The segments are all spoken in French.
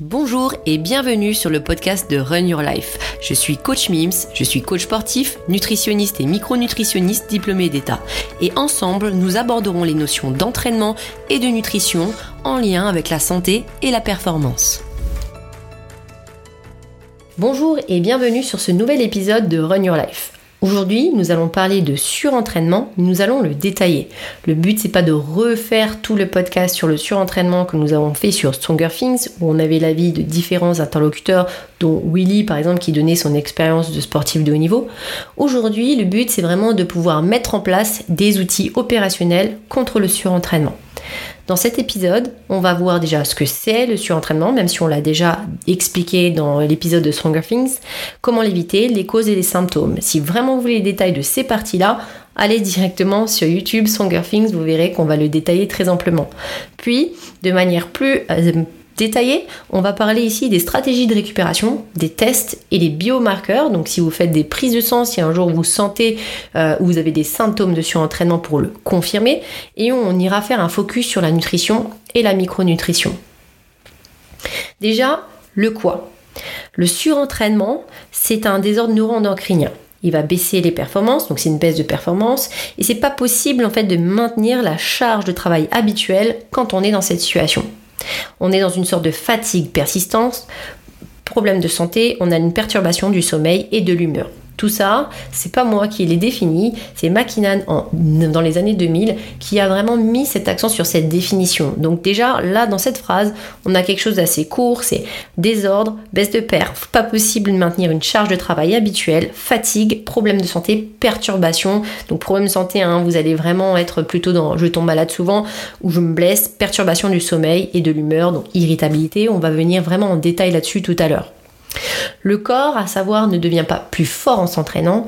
Bonjour et bienvenue sur le podcast de Run Your Life. Je suis coach MIMS, je suis coach sportif, nutritionniste et micronutritionniste diplômé d'État. Et ensemble, nous aborderons les notions d'entraînement et de nutrition en lien avec la santé et la performance. Bonjour et bienvenue sur ce nouvel épisode de Run Your Life. Aujourd'hui, nous allons parler de surentraînement, nous allons le détailler. Le but, c'est pas de refaire tout le podcast sur le surentraînement que nous avons fait sur Stronger Things, où on avait l'avis de différents interlocuteurs, dont Willy, par exemple, qui donnait son expérience de sportif de haut niveau. Aujourd'hui, le but, c'est vraiment de pouvoir mettre en place des outils opérationnels contre le surentraînement. Dans cet épisode, on va voir déjà ce que c'est le surentraînement, même si on l'a déjà expliqué dans l'épisode de Stronger Things, comment l'éviter, les causes et les symptômes. Si vraiment vous voulez les détails de ces parties-là, allez directement sur YouTube Stronger Things, vous verrez qu'on va le détailler très amplement. Puis, de manière plus détaillé. On va parler ici des stratégies de récupération, des tests et les biomarqueurs. Donc si vous faites des prises de sang, si un jour vous sentez euh, ou vous avez des symptômes de surentraînement pour le confirmer. Et on ira faire un focus sur la nutrition et la micronutrition. Déjà, le quoi? Le surentraînement, c'est un désordre neuroendocrinien il va baisser les performances, donc c'est une baisse de performance, et c'est pas possible en fait de maintenir la charge de travail habituelle quand on est dans cette situation. On est dans une sorte de fatigue persistante, problème de santé, on a une perturbation du sommeil et de l'humeur. Tout ça, c'est pas moi qui l'ai défini, c'est Makinan dans les années 2000 qui a vraiment mis cet accent sur cette définition. Donc déjà là dans cette phrase, on a quelque chose d'assez court, c'est désordre, baisse de perf, pas possible de maintenir une charge de travail habituelle, fatigue, problème de santé, perturbation. Donc problème de santé, hein, vous allez vraiment être plutôt dans je tombe malade souvent ou je me blesse, perturbation du sommeil et de l'humeur, donc irritabilité. On va venir vraiment en détail là-dessus tout à l'heure. Le corps, à savoir, ne devient pas plus fort en s'entraînant,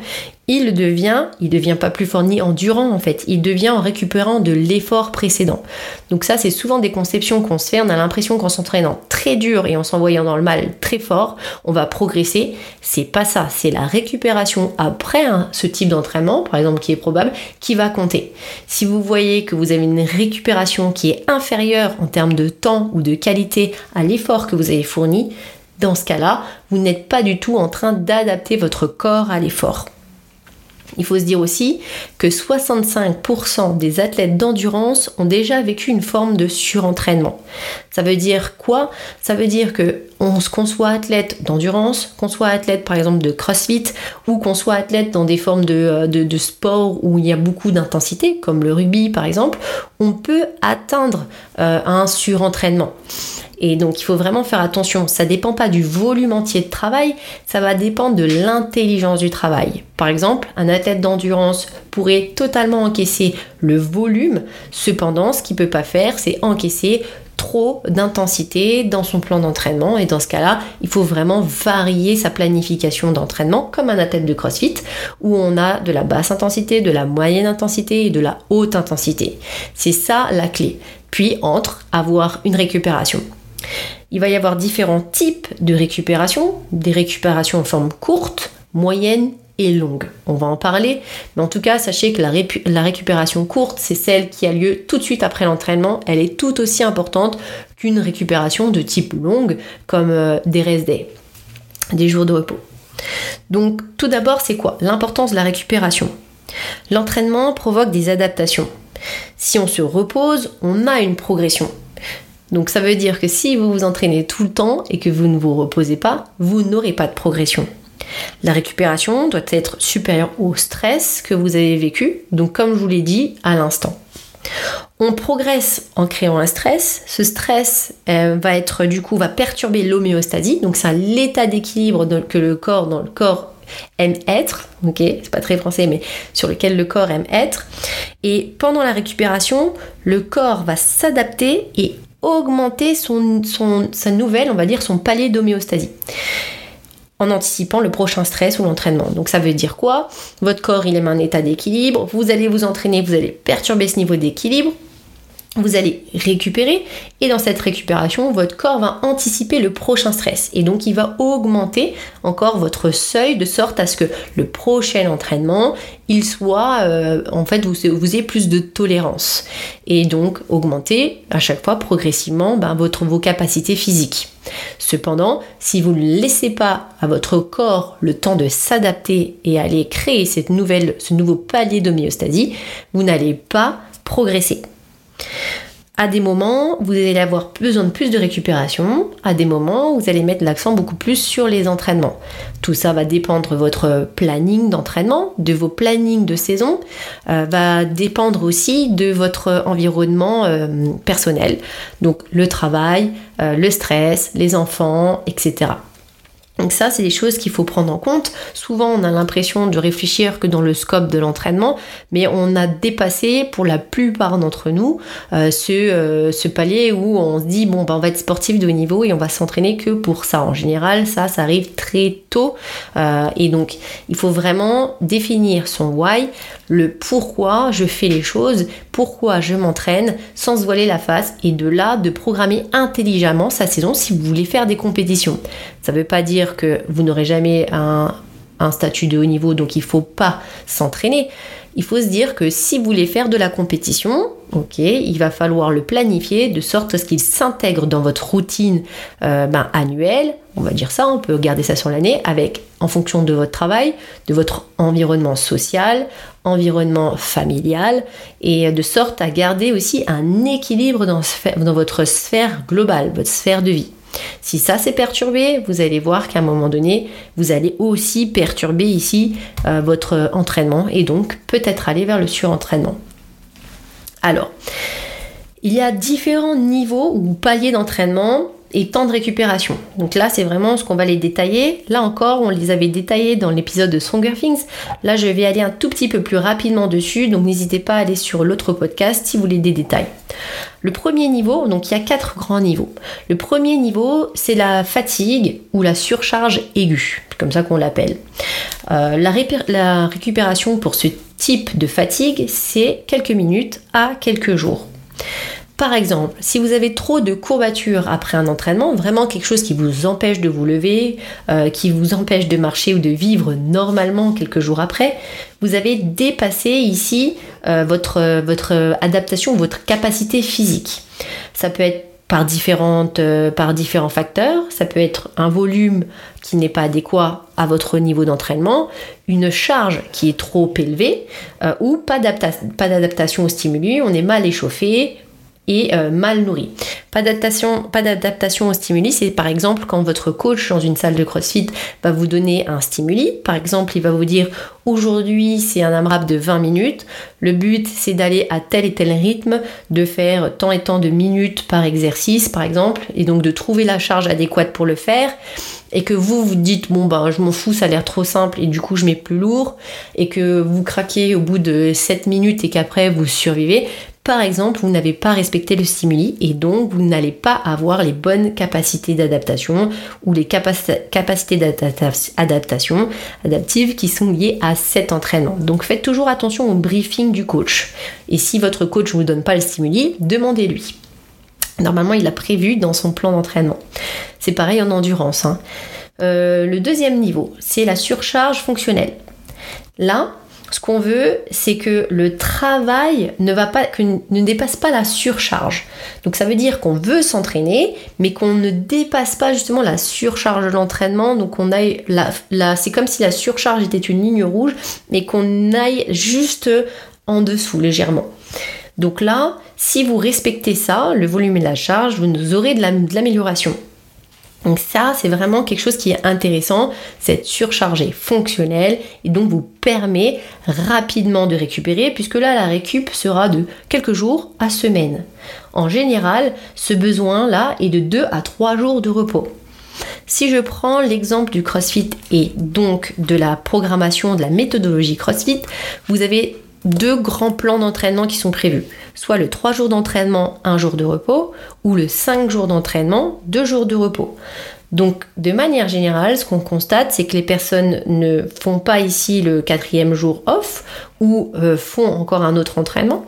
il devient, il devient pas plus fort ni en durant en fait, il devient en récupérant de l'effort précédent. Donc ça c'est souvent des conceptions qu'on se fait, on a l'impression qu'en s'entraînant très dur et en s'envoyant dans le mal très fort, on va progresser. C'est pas ça, c'est la récupération après ce type d'entraînement, par exemple qui est probable, qui va compter. Si vous voyez que vous avez une récupération qui est inférieure en termes de temps ou de qualité à l'effort que vous avez fourni, dans ce cas-là, vous n'êtes pas du tout en train d'adapter votre corps à l'effort. Il faut se dire aussi que 65% des athlètes d'endurance ont déjà vécu une forme de surentraînement. Ça veut dire quoi? Ça veut dire que qu'on soit athlète d'endurance, qu'on soit athlète par exemple de crossfit ou qu'on soit athlète dans des formes de, euh, de, sport où il y a beaucoup d'intensité, comme le rugby par exemple, on peut atteindre euh, un surentraînement. Et donc il faut vraiment faire attention. Ça dépend pas du volume entier de travail, ça va dépendre de l'intelligence du travail. Par exemple, un athlète d'endurance pourrait totalement encaisser le volume. Cependant, ce qu'il peut pas faire, c'est encaisser trop d'intensité dans son plan d'entraînement et dans ce cas-là, il faut vraiment varier sa planification d'entraînement comme un athlète de CrossFit où on a de la basse intensité, de la moyenne intensité et de la haute intensité. C'est ça la clé. Puis entre avoir une récupération il va y avoir différents types de récupération, des récupérations en forme courte, moyenne longue. On va en parler, mais en tout cas, sachez que la, récupération courte, c'est celle qui a lieu tout de suite après l'entraînement. Elle est tout aussi importante qu'une récupération de type longue, comme euh, des rest des jours de repos. Donc, tout d'abord, c'est quoi? L'importance de la récupération. L'entraînement provoque des adaptations. Si on se repose, on a une progression. Donc ça veut dire que si vous vous entraînez tout le temps et que vous ne vous reposez pas, vous n'aurez pas de progression. La récupération doit être supérieure au stress que vous avez vécu, donc comme je vous l'ai dit à l'instant. On progresse en créant un stress. Ce stress euh, va être du coup va perturber l'homéostasie, donc c'est l'état d'équilibre que le corps dans le corps aime être, ok, c'est pas très français, mais sur lequel le corps aime être. Et pendant la récupération, le corps va s'adapter et augmenter son, sa nouvelle, on va dire, son palier d'homéostasie en anticipant le prochain stress ou l'entraînement. Donc ça veut dire quoi? Votre corps il aime un état d'équilibre, vous allez vous entraîner, vous allez perturber ce niveau d'équilibre. Vous allez récupérer et dans cette récupération, votre corps va anticiper le prochain stress et donc il va augmenter encore votre seuil de sorte à ce que le prochain entraînement, il soit euh, en fait vous, ayez plus de tolérance et donc augmenter à chaque fois progressivement ben, votre, vos capacités physiques. Cependant, si vous ne laissez pas à votre corps le temps de s'adapter et aller créer cette nouvelle, ce nouveau palier d'homéostasie, vous n'allez pas progresser. À des moments, vous allez avoir besoin de plus de récupération. À des moments, vous allez mettre l'accent beaucoup plus sur les entraînements. Tout ça va dépendre de votre planning d'entraînement, de vos plannings de saison, euh, va dépendre aussi de votre environnement euh, personnel. Donc le travail, euh, le stress, les enfants, etc. Donc ça, c'est des choses qu'il faut prendre en compte. Souvent, on a l'impression de réfléchir que dans le scope de l'entraînement, mais on a dépassé pour la plupart d'entre nous euh, euh, ce, palier où on se dit bon, ben, on va être sportif de haut niveau et on va s'entraîner que pour ça. En général, ça, ça arrive très tôt. Euh, et donc, il faut vraiment définir son why, le pourquoi je fais les choses, pourquoi je m'entraîne sans se voiler la face et de là de programmer intelligemment sa saison si vous voulez faire des compétitions. Ça ne veut pas dire que vous n'aurez jamais un, statut de haut niveau, donc il ne faut pas s'entraîner. Il faut se dire que si vous voulez faire de la compétition, ok, il va falloir le planifier de sorte à ce qu'il s'intègre dans votre routine euh, ben, annuelle, on va dire ça, on peut garder ça sur l'année, avec en fonction de votre travail, de votre environnement social, environnement familial, et de sorte à garder aussi un équilibre dans votre sphère globale, votre sphère de vie. Si ça s'est perturbé, vous allez voir qu'à un moment donné, vous allez aussi perturber ici euh, votre entraînement et donc peut-être aller vers le surentraînement. Alors, il y a différents niveaux ou paliers d'entraînement et temps de récupération. Donc là, c'est vraiment ce qu'on va les détailler. Là encore, on les avait détaillés dans l'épisode de Stronger Things. Là, je vais aller un tout petit peu plus rapidement dessus, donc n'hésitez pas à aller sur l'autre podcast si vous voulez des détails. Le premier niveau, donc il y a quatre grands niveaux. Le premier niveau, c'est la fatigue ou la surcharge aiguë, comme ça qu'on l'appelle. Euh, la, la récupération pour ce type de fatigue, c'est quelques minutes à quelques jours. Par exemple, si vous avez trop de courbatures après un entraînement, vraiment quelque chose qui vous empêche de vous lever, euh, qui vous empêche de marcher ou de vivre normalement quelques jours après, vous avez dépassé ici euh, votre, adaptation, votre capacité physique. Ça peut être par, différentes, euh, différents facteurs. Ça peut être un volume qui n'est pas adéquat à votre niveau d'entraînement, une charge qui est trop élevée ou pas d'adaptation au stimuli, on est mal échauffé, euh, mal nourri. Pas d'adaptation, pas d'adaptation au stimuli, c'est par exemple quand votre coach dans une salle de CrossFit va vous donner un stimuli. Par exemple, il va vous dire aujourd'hui c'est un AMRAP de 20 minutes. Le but c'est d'aller à tel et tel rythme, de faire tant et tant de minutes par exercice par exemple, et donc de trouver la charge adéquate pour le faire et que vous vous dites bon ben je m'en fous ça a l'air trop simple et du coup je mets plus lourd et que vous craquez au bout de 7 minutes et qu'après vous survivez par exemple, vous n'avez pas respecté le stimuli et donc vous n'allez pas avoir les bonnes capacités d'adaptation ou les capacités d'adaptation adaptives qui sont liées à cet entraînement. Donc faites toujours attention au briefing du coach. Et si votre coach ne vous donne pas le stimuli, demandez-lui. Normalement, il a prévu dans son plan d'entraînement. C'est pareil en endurance. Hein. Euh, le deuxième niveau, c'est la surcharge fonctionnelle. Là, ce qu'on veut, c'est que le travail ne, va pas, ne dépasse pas la surcharge. Donc ça veut dire qu'on veut s'entraîner, mais qu'on ne dépasse pas justement la surcharge de l'entraînement. Donc on aille la, c'est comme si la surcharge était une ligne rouge, mais qu'on aille juste en dessous légèrement. Donc là, si vous respectez ça, le volume et la charge, vous aurez de l'amélioration. Donc ça, c'est vraiment quelque chose qui est intéressant, cette surchargé fonctionnel et donc vous permet rapidement de récupérer puisque là, la récup sera de quelques jours à semaine. En général, ce besoin-là est de 2 à 3 jours de repos. Si je prends l'exemple du CrossFit et donc de la programmation de la méthodologie CrossFit, vous avez deux grands plans d'entraînement qui sont prévus. Soit le 3 jours d'entraînement, 1 jour de repos, ou le 5 jours d'entraînement, 2 jours de repos. Donc de manière générale, ce qu'on constate, c'est que les personnes ne font pas ici le quatrième jour off ou euh, font encore un autre entraînement.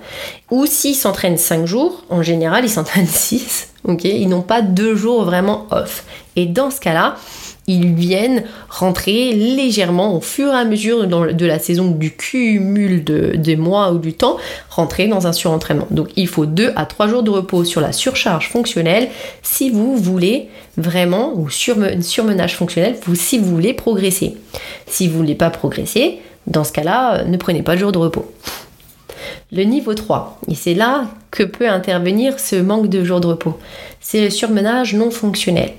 Ou s'ils s'entraînent 5 jours, en général, ils s'entraînent 6. ok? Ils n'ont pas deux jours vraiment off. Et dans ce cas-là, ils viennent rentrer légèrement au fur et à mesure de la saison du cumul de, des mois ou du temps, rentrer dans un surentraînement. Donc il faut 2 à 3 jours de repos sur la surcharge fonctionnelle si vous voulez vraiment, ou surmenage fonctionnel, si vous voulez progresser. Si vous ne voulez pas progresser, dans ce cas-là, ne prenez pas de jour de repos. Le niveau 3, et c'est là que peut intervenir ce manque de jours de repos, c'est le surmenage non fonctionnel.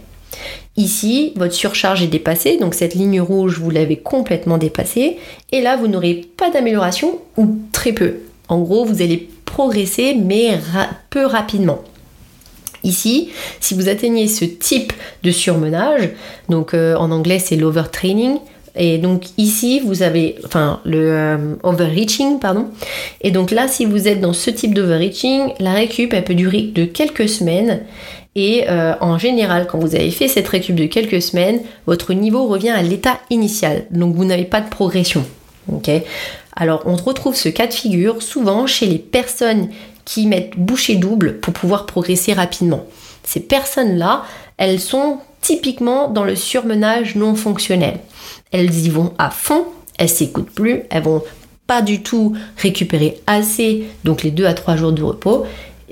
Ici, votre surcharge est dépassée, donc cette ligne rouge, vous l'avez complètement dépassée, et là, vous n'aurez pas d'amélioration ou très peu. En gros, vous allez progresser, mais peu rapidement. Ici, si vous atteignez ce type de surmenage, donc euh, en anglais c'est l'overtraining, et donc ici, vous avez, enfin, le euh, overreaching, pardon. Et donc là, si vous êtes dans ce type d'overreaching, la récup, elle peut durer de quelques semaines et euh, en général, quand vous avez fait cette récup de quelques semaines, votre niveau revient à l'état initial. Donc vous n'avez pas de progression. Alors on retrouve ce cas de figure souvent chez les personnes qui mettent bouchée double pour pouvoir progresser rapidement. Ces personnes-là, elles sont typiquement dans le surmenage non fonctionnel. Elles y vont à fond, elles s'écoutent plus, elles vont pas du tout récupérer assez, donc les 2 à 3 jours de repos,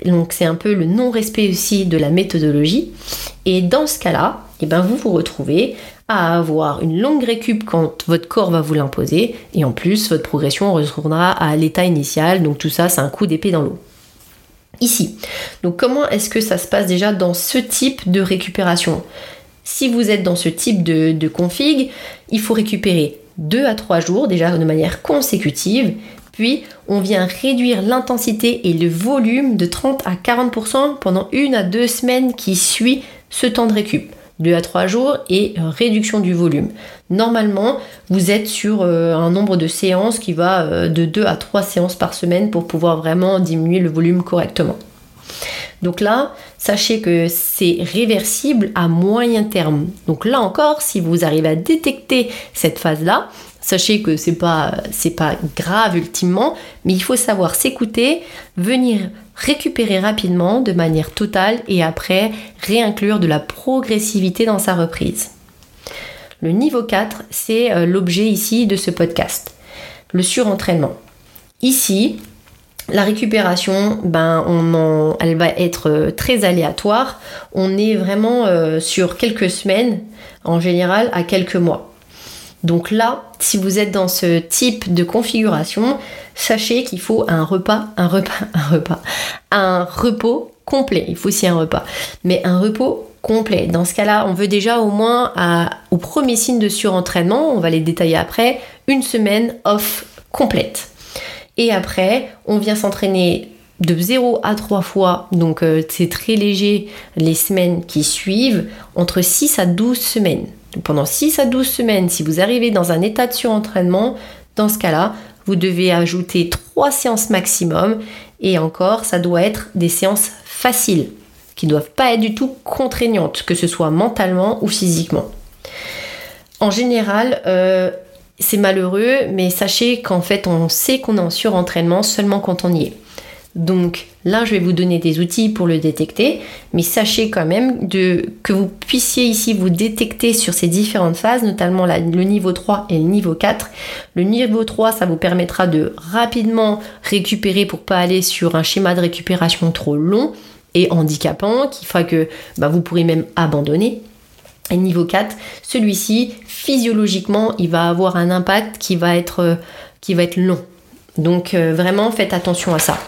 donc c'est un peu le non-respect aussi de la méthodologie. Et dans ce cas-là, eh ben vous vous retrouvez à avoir une longue récup quand votre corps va vous l'imposer. Et en plus, votre progression retournera à l'état initial. Donc tout ça, c'est un coup d'épée dans l'eau. Ici. Donc comment est-ce que ça se passe déjà dans ce type de récupération? Si vous êtes dans ce type de, de config, il faut récupérer 2 à 3 jours déjà de manière consécutive on vient réduire l'intensité et le volume de 30 à 40% pendant une à deux semaines qui suit ce temps de récup. 2 à 3 jours et réduction du volume. Normalement, vous êtes sur euh, un nombre de séances qui va euh, de 2 à 3 séances par semaine pour pouvoir vraiment diminuer le volume correctement. Donc là, sachez que c'est réversible à moyen terme. Donc là encore, si vous arrivez à détecter cette phase-là, Sachez que c'est pas pas grave ultimement, mais il faut savoir s'écouter, venir récupérer rapidement de manière totale et après réinclure de la progressivité dans sa reprise. Le niveau 4, c'est euh, l'objet ici de ce podcast. Le surentraînement. Ici, la récupération, ben, elle va être euh, très aléatoire. On est vraiment euh, sur quelques semaines, en général à quelques mois. Donc là, si vous êtes dans ce type de configuration, sachez qu'il faut un repas, un repas, un repas, un repos complet. Il faut aussi un repas, mais un repos complet. Dans ce cas-là, on veut déjà au moins au premier signe de surentraînement, on va les détailler après, une semaine off complète. Et après, on vient s'entraîner de 0 à 3 fois, donc euh, c'est très léger les semaines qui suivent, entre 6 à 12 semaines pendant 6 à 12 semaines, si vous arrivez dans un état de surentraînement, dans ce cas-là, vous devez ajouter 3 séances maximum et encore, ça doit être des séances faciles qui ne doivent pas être du tout contraignantes, que ce soit mentalement ou physiquement. En général, euh, c'est malheureux, mais sachez qu'en fait, on sait qu'on est en surentraînement seulement quand on y est. Donc là, je vais vous donner des outils pour le détecter, mais sachez quand même que vous puissiez ici vous détecter sur ces différentes phases, notamment le niveau 3 et le niveau 4. Le niveau 3, ça vous permettra de rapidement récupérer pour pas aller sur un schéma de récupération trop long et handicapant, qui fera que bah, vous pourrez même abandonner. Et niveau 4, celui-ci, physiologiquement, il va avoir un impact qui va être, être long. Donc euh, vraiment, faites attention à ça.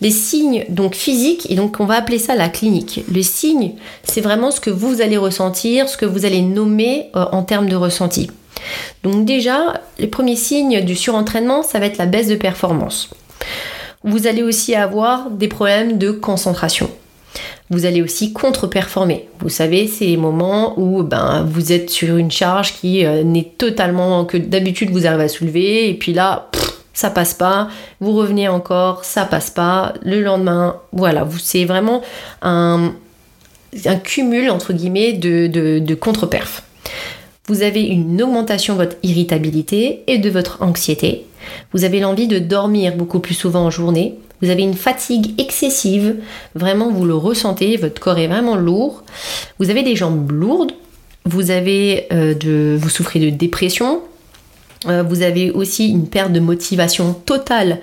Les signes donc physiques, et donc on va appeler ça la clinique. Les signes, c'est vraiment ce que vous allez ressentir, ce que vous allez nommer euh, en termes de ressenti. Donc déjà, les premiers signes du surentraînement, ça va être la baisse de performance. Vous allez aussi avoir des problèmes de concentration. Vous allez aussi contre-performer. Vous savez, c'est les moments où ben, vous êtes sur une charge qui euh, n'est totalement que d'habitude vous arrivez à soulever et puis là, ça passe pas, vous revenez encore, ça passe pas, le lendemain, voilà, c'est vraiment un, cumul entre guillemets de, contre-perf. vous avez une augmentation de votre irritabilité et de votre anxiété. Vous avez l'envie de dormir beaucoup plus souvent en journée. Vous avez une fatigue excessive, vraiment vous le ressentez, votre corps est vraiment lourd. Vous avez des jambes lourdes, vous avez euh, vous souffrez de dépression, vous avez aussi une perte de motivation totale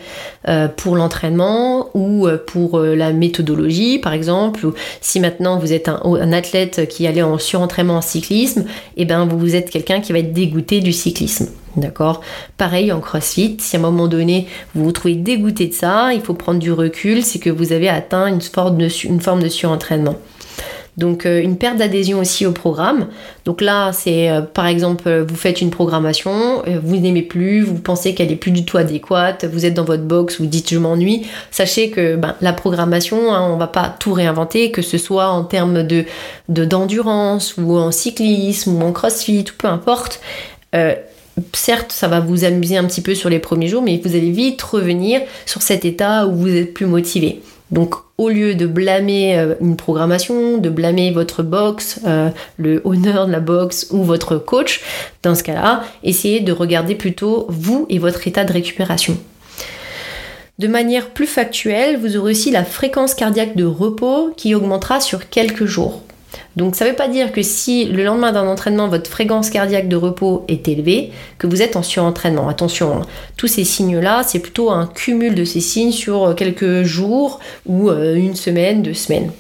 euh, pour l'entraînement ou euh, pour la méthodologie, par exemple. si maintenant vous êtes un, athlète qui allait en surentraînement en cyclisme, et eh ben vous êtes quelqu'un qui va être dégoûté du cyclisme. D'accord? Pareil en crossfit, si à un moment donné vous vous trouvez dégoûté de ça, il faut prendre du recul, c'est que vous avez atteint une forme de surentraînement. Donc euh, une perte d'adhésion aussi au programme. Donc là, c'est euh, par exemple, euh, vous faites une programmation, vous n'aimez plus, vous pensez qu'elle est plus du tout adéquate, vous êtes dans votre box, vous dites je m'ennuie. Sachez que ben, la programmation, hein, on va pas tout réinventer, que ce soit en termes de d'endurance ou en cyclisme ou en crossfit, ou peu importe. certes, ça va vous amuser un petit peu sur les premiers jours, mais vous allez vite revenir sur cet état où vous êtes plus motivé. Donc au lieu de blâmer euh, une programmation, de blâmer votre box, euh, le honneur de la box ou votre coach, dans ce cas-là, essayez de regarder plutôt vous et votre état de récupération. De manière plus factuelle, vous aurez aussi la fréquence cardiaque de repos qui augmentera sur quelques jours. Donc ça ne veut pas dire que si le lendemain d'un entraînement, votre fréquence cardiaque de repos est élevée, que vous êtes en surentraînement. Attention, hein. tous ces signes-là, c'est plutôt un cumul de ces signes sur quelques jours ou euh, une semaine, deux semaines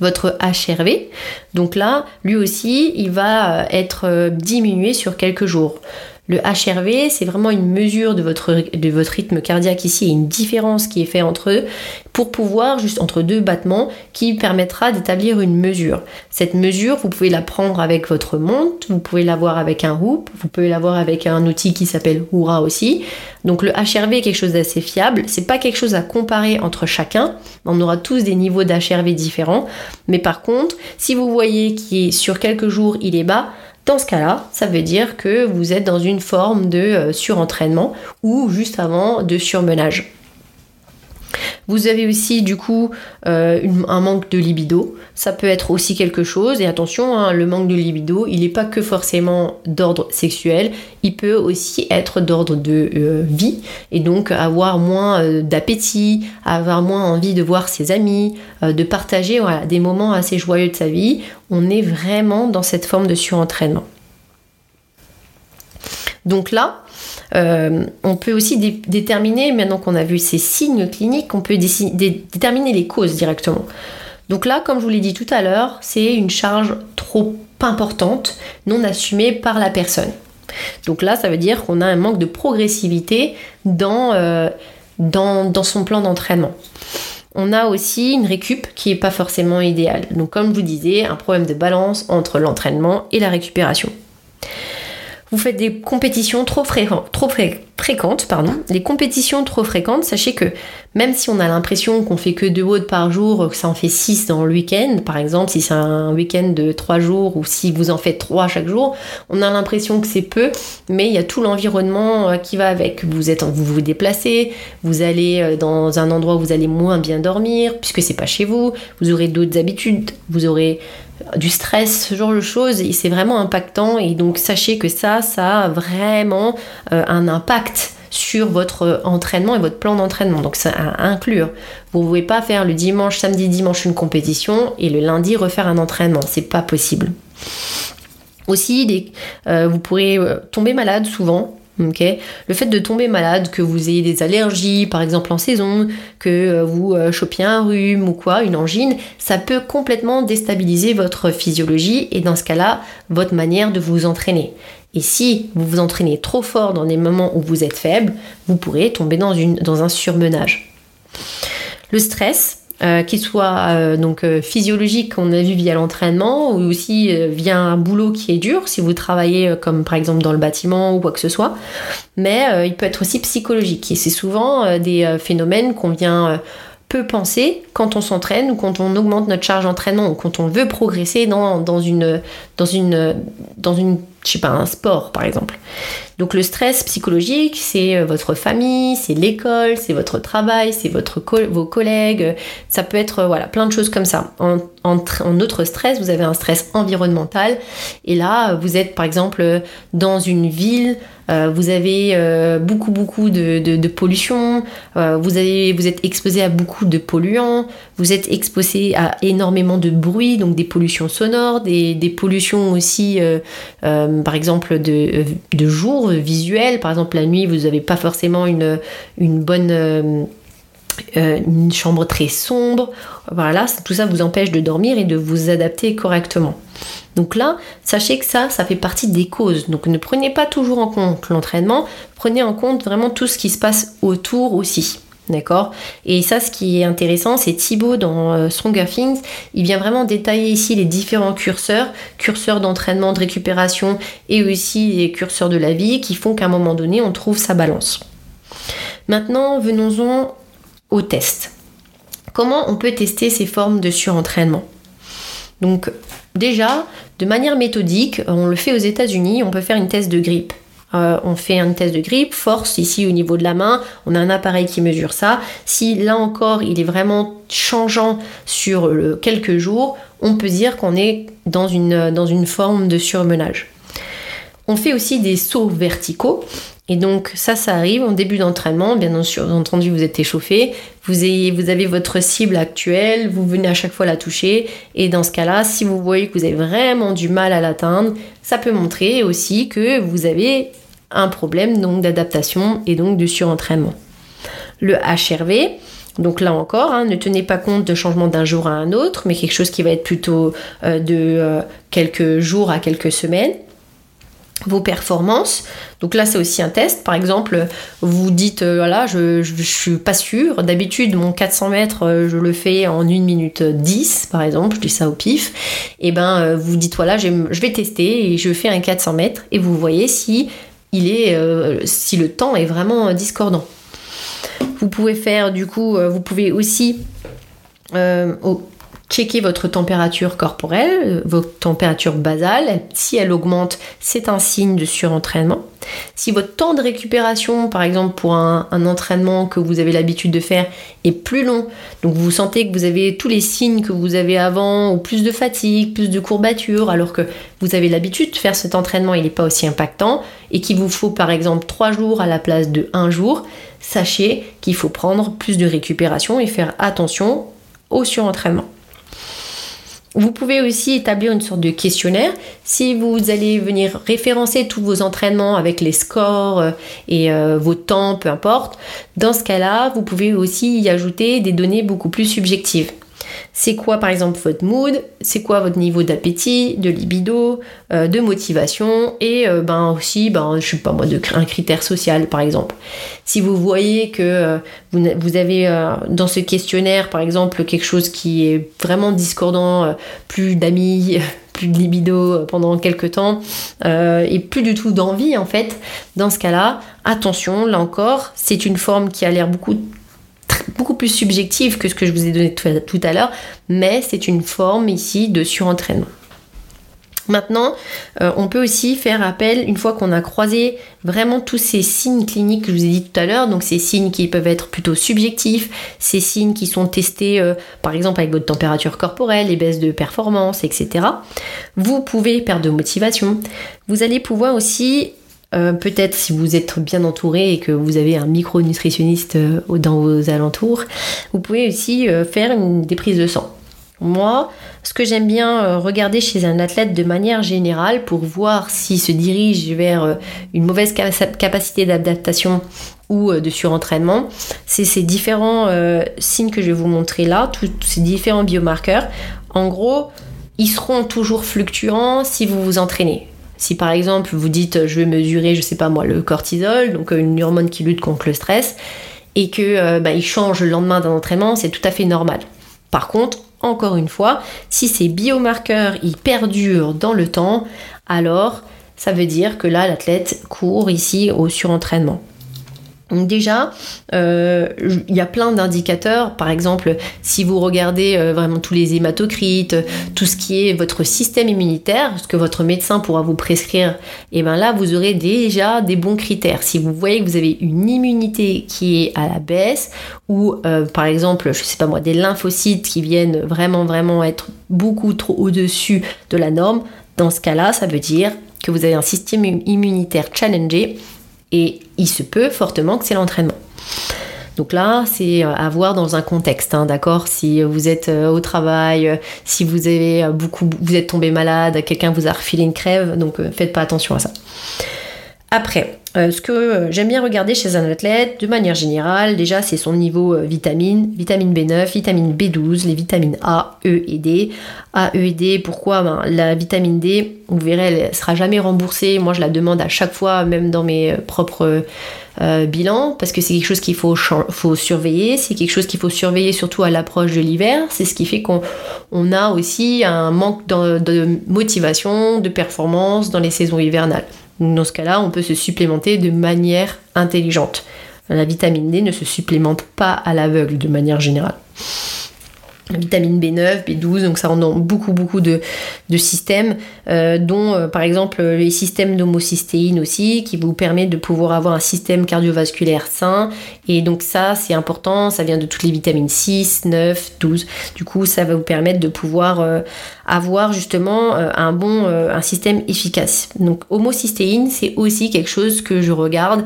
votre HRV. Donc là, lui aussi, il va euh, être euh, diminué sur quelques jours. Le HRV, c'est vraiment une mesure de votre, rythme cardiaque ici et une différence qui est faite entre eux pour pouvoir, juste entre deux battements, qui permettra d'établir une mesure. Cette mesure, vous pouvez la prendre avec votre montre, vous pouvez l'avoir avec un hoop, vous pouvez l'avoir avec un outil qui s'appelle Oura aussi. Donc le HRV est quelque chose d'assez fiable. C'est pas quelque chose à comparer entre chacun. On aura tous des niveaux d'HRV différents. Mais par contre, si vous voyez qu'il sur quelques jours il est bas, dans ce cas-là, ça veut dire que vous êtes dans une forme de euh, surentraînement ou juste avant de surmenage. Vous avez aussi du coup euh, un manque de libido. Ça peut être aussi quelque chose. Et attention, hein, le manque de libido, il n'est pas que forcément d'ordre sexuel. Il peut aussi être d'ordre de euh, vie. Et donc avoir moins d'appétit, avoir moins envie de voir ses amis, de partager des moments assez joyeux de sa vie. On est vraiment dans cette forme de surentraînement. Donc là, euh, on peut aussi déterminer, maintenant qu'on a vu ces signes cliniques, on peut déterminer les causes directement. Donc là, comme je vous l'ai dit tout à l'heure, c'est une charge trop importante, non assumée par la personne. Donc là, ça veut dire qu'on a un manque de progressivité dans, euh, dans son plan d'entraînement. On a aussi une récup qui n'est pas forcément idéale. Donc comme je vous disais, un problème de balance entre l'entraînement et la récupération vous faites des compétitions trop, trop fréquentes, pardon. Les compétitions trop fréquentes, sachez que même si on a l'impression qu'on fait que deux WOD par jour, que ça en fait six dans le week-end, par exemple, si c'est un week-end de trois jours ou si vous en faites trois chaque jour, on a l'impression que c'est peu, mais il y a tout l'environnement euh, qui va avec. Vous êtes, vous vous déplacez, vous allez euh, dans un endroit où vous allez moins bien dormir, puisque c'est pas chez vous, vous aurez d'autres habitudes, vous aurez du stress, ce genre de choses, et c'est vraiment impactant. Et donc sachez que ça, ça a vraiment euh, un impact sur votre entraînement et votre plan d'entraînement. Donc ça à inclure. Vous ne pouvez pas faire le dimanche, samedi, dimanche une compétition et le lundi refaire un entraînement. C'est pas possible. Aussi, euh, vous pourrez euh, tomber malade souvent le fait de tomber malade, que vous ayez des allergies, par exemple en saison, que euh, vous euh, chopiez un rhume ou quoi, une angine, ça peut complètement déstabiliser votre physiologie et dans ce cas-là, votre manière de vous entraîner. Et si vous vous entraînez trop fort dans des moments où vous êtes faible, vous pourrez tomber dans, une, dans un surmenage. Le stress, euh, qu'il soit euh, donc euh, physiologique qu'on a vu via l'entraînement ou aussi via un boulot qui est dur si vous travaillez comme par exemple dans le bâtiment ou quoi que ce soit mais il peut être aussi psychologique et c'est souvent des phénomènes qu'on vient peu penser quand on s'entraîne ou quand on augmente notre charge d'entraînement ou quand on veut progresser dans, dans, une, dans, une, dans une je sais pas, un sport par exemple. Donc le stress psychologique, c'est euh, votre famille, c'est l'école, c'est votre travail, c'est votre vos collègues, ça peut être euh, voilà plein de choses comme ça. En, en, autre stress, vous avez un stress environnemental et là vous êtes par exemple dans une ville, euh, vous avez beaucoup beaucoup de, pollution, vous, avez, vous êtes exposé à beaucoup de polluants, vous êtes exposé à énormément de bruit, donc des pollutions sonores, des, des pollutions aussi par exemple de, de jour visuel. Par exemple, la nuit, vous n'avez pas forcément une, une bonne... Euh, euh, une chambre très sombre, voilà, tout ça vous empêche de dormir et de vous adapter correctement. Donc là, sachez que ça, ça fait partie des causes. Donc ne prenez pas toujours en compte l'entraînement, prenez en compte vraiment tout ce qui se passe autour aussi. D'accord? Et ça, ce qui est intéressant, c'est Thibaut dans euh, Stronger Things, il vient vraiment détailler ici les différents curseurs, curseurs d'entraînement, de récupération et aussi les curseurs de la vie qui font qu'à un moment donné, on trouve sa balance. Maintenant, venons-en au test. Comment on peut tester ces formes de surentraînement? Donc, déjà, de manière méthodique, on le fait aux États-Unis, on peut faire une test de grippe. Euh, on fait un test de grippe, force ici au niveau de la main, on a un appareil qui mesure ça. Si là encore il est vraiment changeant sur quelques jours, on peut dire qu'on est dans une, dans une forme de surmenage. On fait aussi des sauts verticaux. Et donc ça, ça arrive en début d'entraînement. Bien entendu, vous êtes échauffé, vous avez votre cible actuelle, vous venez à chaque fois la toucher. Et dans ce cas-là, si vous voyez que vous avez vraiment du mal à l'atteindre, ça peut montrer aussi que vous avez un problème donc d'adaptation et donc de surentraînement. Le HRV, donc là encore, hein, ne tenez pas compte de changement d'un jour à un autre, mais quelque chose qui va être plutôt euh, de euh, quelques jours à quelques semaines vos performances. Donc là, c'est aussi un test. Par exemple, vous dites, euh, voilà, je, je, suis pas sûre. D'habitude, mon 400 mètres, je le fais en 1 minute 10, par exemple. Je dis ça au pif. Et eh ben, vous dites, voilà, je vais tester et je fais un 400 mètres. Et vous voyez si, est, si le temps est vraiment discordant. Vous pouvez faire, du coup, vous pouvez aussi Checkez votre température corporelle, euh, votre température basale. Si elle augmente, c'est un signe de surentraînement. Si votre temps de récupération, par exemple pour un, entraînement que vous avez l'habitude de faire, est plus long, donc vous sentez que vous avez tous les signes que vous avez avant, ou plus de fatigue, plus de courbatures, alors que vous avez l'habitude de faire cet entraînement, il n'est pas aussi impactant, et qu'il vous faut par exemple 3 jours à la place de 1 jour, sachez qu'il faut prendre plus de récupération et faire attention au surentraînement. Vous pouvez aussi établir une sorte de questionnaire. Si vous allez venir référencer tous vos entraînements avec les scores euh, et euh, vos temps, peu importe, dans ce cas-là, vous pouvez aussi y ajouter des données beaucoup plus subjectives. C'est quoi par exemple votre mood? C'est quoi votre niveau d'appétit, de libido, euh, de motivation? Et euh, ben aussi, ben, je sais pas moi, de, un critère social par exemple. Si vous voyez que euh, vous, avez dans ce questionnaire par exemple quelque chose qui est vraiment discordant, plus d'amis, plus de libido pendant quelques temps et plus du tout d'envie en fait, dans ce cas-là, attention, là encore, c'est une forme qui a l'air beaucoup beaucoup plus subjective que ce que je vous ai donné tout à l'heure, mais c'est une forme ici de surentraînement. Maintenant, euh, on peut aussi faire appel, une fois qu'on a croisé vraiment tous ces signes cliniques que je vous ai dit tout à l'heure, donc ces signes qui peuvent être plutôt subjectifs, ces signes qui sont testés euh, par exemple avec votre température corporelle, les baisses de performance, etc. Vous pouvez perdre de motivation. Vous allez pouvoir aussi euh, peut-être si vous êtes bien entouré et que vous avez un micronutritionniste euh, dans vos alentours, vous pouvez aussi euh, faire une, des prises de sang. Moi, ce que j'aime bien regarder chez un athlète de manière générale pour voir s'il se dirige vers une mauvaise capacité d'adaptation ou de surentraînement, c'est ces différents signes que je vais vous montrer là, tous ces différents biomarqueurs. En gros, ils seront toujours fluctuants si vous vous entraînez. Si par exemple vous dites je vais mesurer, je sais pas moi, le cortisol, donc euh, une hormone qui lutte contre le stress, et que euh, bah, change le lendemain d'un entraînement, c'est tout à fait normal. Par contre, encore une fois, si ces biomarqueurs perdurent dans le temps, alors ça veut dire que là l'athlète court ici au surentraînement. Donc déjà, euh, il y a plein d'indicateurs. Par exemple, si vous regardez euh, vraiment tous les hématocrites, tout ce qui est votre système immunitaire, ce que votre médecin pourra vous prescrire, et eh bien là, vous aurez déjà des bons critères. Si vous voyez que vous avez une immunité qui est à la baisse, ou euh, par exemple, je sais pas moi, des lymphocytes qui viennent vraiment vraiment être beaucoup trop au-dessus de la norme, dans ce cas-là, ça veut dire que vous avez un système immunitaire challengé et il se peut fortement que c'est l'entraînement. Donc là, c'est euh, à voir dans un contexte, hein, d'accord? Si vous êtes euh, au travail, euh, si vous avez beaucoup, vous êtes tombé malade, quelqu'un vous a refilé une crève, donc faites pas attention à ça. Après, euh, ce que euh, j'aime bien regarder chez un athlète, de manière générale, déjà c'est son niveau euh, vitamine, vitamine B9, vitamine B12, les vitamines A, E et D. A, E et D, pourquoi? Ben, La vitamine D, vous verrez, elle sera jamais remboursée. Moi, je la demande à chaque fois, même dans mes propres bilans, parce que c'est quelque chose qu'il faut surveiller. C'est quelque chose qu'il faut surveiller surtout à l'approche de l'hiver. C'est ce qui fait qu'on a aussi un manque de motivation, de performance dans les saisons hivernales. Dans ce cas-là, on peut se supplémenter de manière intelligente. La vitamine D ne se supplémente pas à l'aveugle de manière générale vitamine B9, B12, donc ça rentre dans beaucoup beaucoup de, systèmes, euh, dont euh, par exemple les systèmes d'homocystéine aussi, qui vous permet de pouvoir avoir un système cardiovasculaire sain. Et donc ça c'est important, ça vient de toutes les vitamines 6, 9, 12. Du coup ça va vous permettre de pouvoir euh, avoir justement un bon système efficace. Donc homocystéine c'est aussi quelque chose que je regarde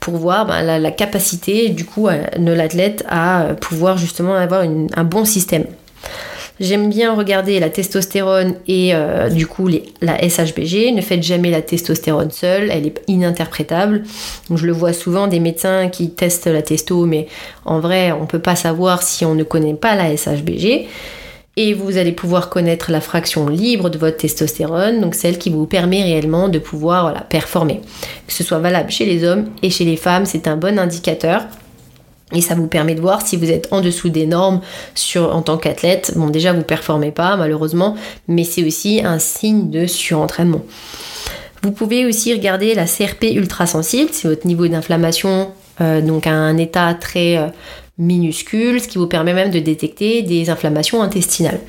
pour voir ben, la, capacité du coup de l'athlète à pouvoir justement avoir un bon système. J'aime bien regarder la testostérone et euh, du coup la SHBG. Ne faites jamais la testostérone seule, elle est ininterprétable. je le vois souvent des médecins qui testent la testo, mais en vrai, on ne peut pas savoir si on ne connaît pas la SHBG. Et vous allez pouvoir connaître la fraction libre de votre testostérone, donc celle qui vous permet réellement de pouvoir performer. Que ce soit valable chez les hommes et chez les femmes, c'est un bon indicateur. Et ça vous permet de voir si vous êtes en dessous des normes en tant qu'athlète. Bon, déjà, vous performez pas, malheureusement, mais c'est aussi un signe de surentraînement. Vous pouvez aussi regarder la CRP ultrasensible, c'est votre niveau d'inflammation, euh, donc à un état très euh, minuscule, ce qui vous permet même de détecter des inflammations intestinales.